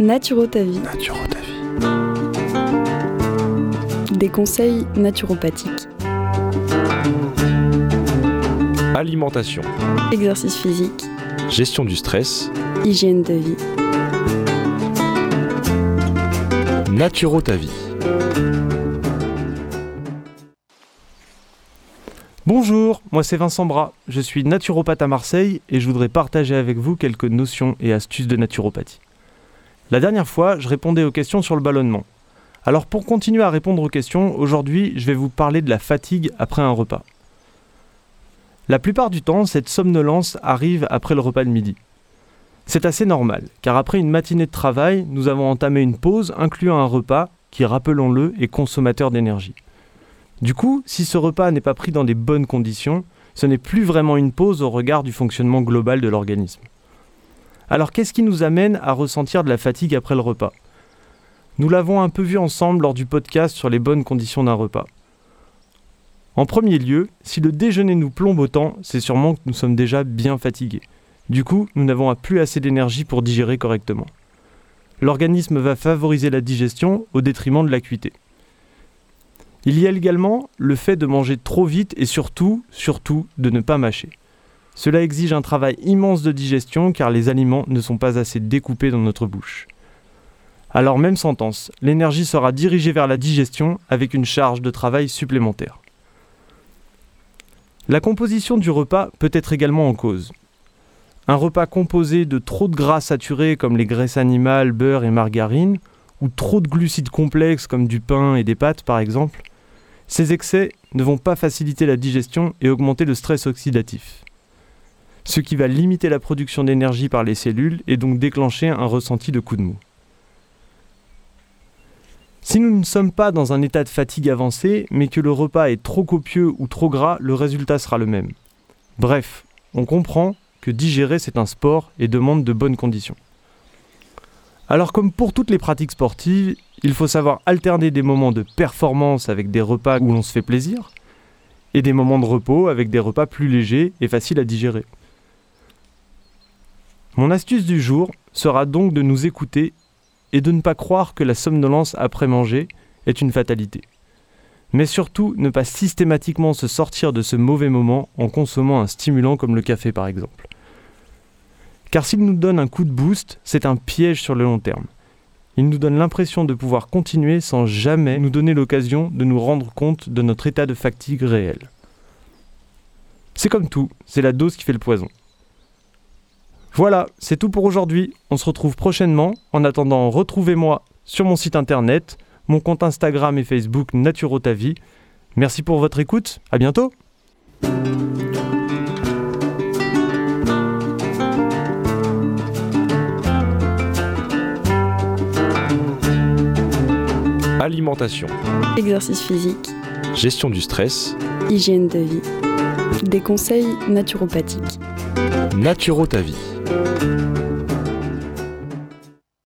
Naturo ta vie. Naturo ta vie. Des conseils naturopathiques. Alimentation. Exercice physique. Gestion du stress. Hygiène de vie. Naturo ta vie. Bonjour, moi c'est Vincent Bras, je suis naturopathe à Marseille et je voudrais partager avec vous quelques notions et astuces de naturopathie. La dernière fois, je répondais aux questions sur le ballonnement. Alors pour continuer à répondre aux questions, aujourd'hui je vais vous parler de la fatigue après un repas. La plupart du temps, cette somnolence arrive après le repas de midi. C'est assez normal, car après une matinée de travail, nous avons entamé une pause incluant un repas qui, rappelons-le, est consommateur d'énergie. Du coup, si ce repas n'est pas pris dans des bonnes conditions, ce n'est plus vraiment une pause au regard du fonctionnement global de l'organisme. Alors qu'est-ce qui nous amène à ressentir de la fatigue après le repas? Nous l'avons un peu vu ensemble lors du podcast sur les bonnes conditions d'un repas. En premier lieu, si le déjeuner nous plombe autant, c'est sûrement que nous sommes déjà bien fatigués. Du coup, nous n'avons plus assez d'énergie pour digérer correctement. L'organisme va favoriser la digestion au détriment de l'acuité. Il y a également le fait de manger trop vite et surtout, surtout, de ne pas mâcher. Cela exige un travail immense de digestion car les aliments ne sont pas assez découpés dans notre bouche. Alors même sentence, l'énergie sera dirigée vers la digestion avec une charge de travail supplémentaire. La composition du repas peut être également en cause. Un repas composé de trop de gras saturés comme les graisses animales, beurre et margarine, ou trop de glucides complexes comme du pain et des pâtes par exemple, ces excès ne vont pas faciliter la digestion et augmenter le stress oxydatif, ce qui va limiter la production d'énergie par les cellules et donc déclencher un ressenti de coup de mou. Si nous ne sommes pas dans un état de fatigue avancé, mais que le repas est trop copieux ou trop gras, le résultat sera le même. Bref, on comprend que digérer c'est un sport et demande de bonnes conditions. Alors comme pour toutes les pratiques sportives, il faut savoir alterner des moments de performance avec des repas où l'on se fait plaisir et des moments de repos avec des repas plus légers et faciles à digérer. Mon astuce du jour sera donc de nous écouter et de ne pas croire que la somnolence après manger est une fatalité. Mais surtout ne pas systématiquement se sortir de ce mauvais moment en consommant un stimulant comme le café par exemple. Car s'il nous donne un coup de boost, c'est un piège sur le long terme. Il nous donne l'impression de pouvoir continuer sans jamais nous donner l'occasion de nous rendre compte de notre état de fatigue réel. C'est comme tout, c'est la dose qui fait le poison. Voilà, c'est tout pour aujourd'hui. On se retrouve prochainement. En attendant, retrouvez-moi sur mon site internet, mon compte Instagram et Facebook Naturotavie. Merci pour votre écoute. À bientôt. Alimentation. Exercice physique. Gestion du stress. Hygiène de vie. Des conseils naturopathiques. Naturo ta vie. Música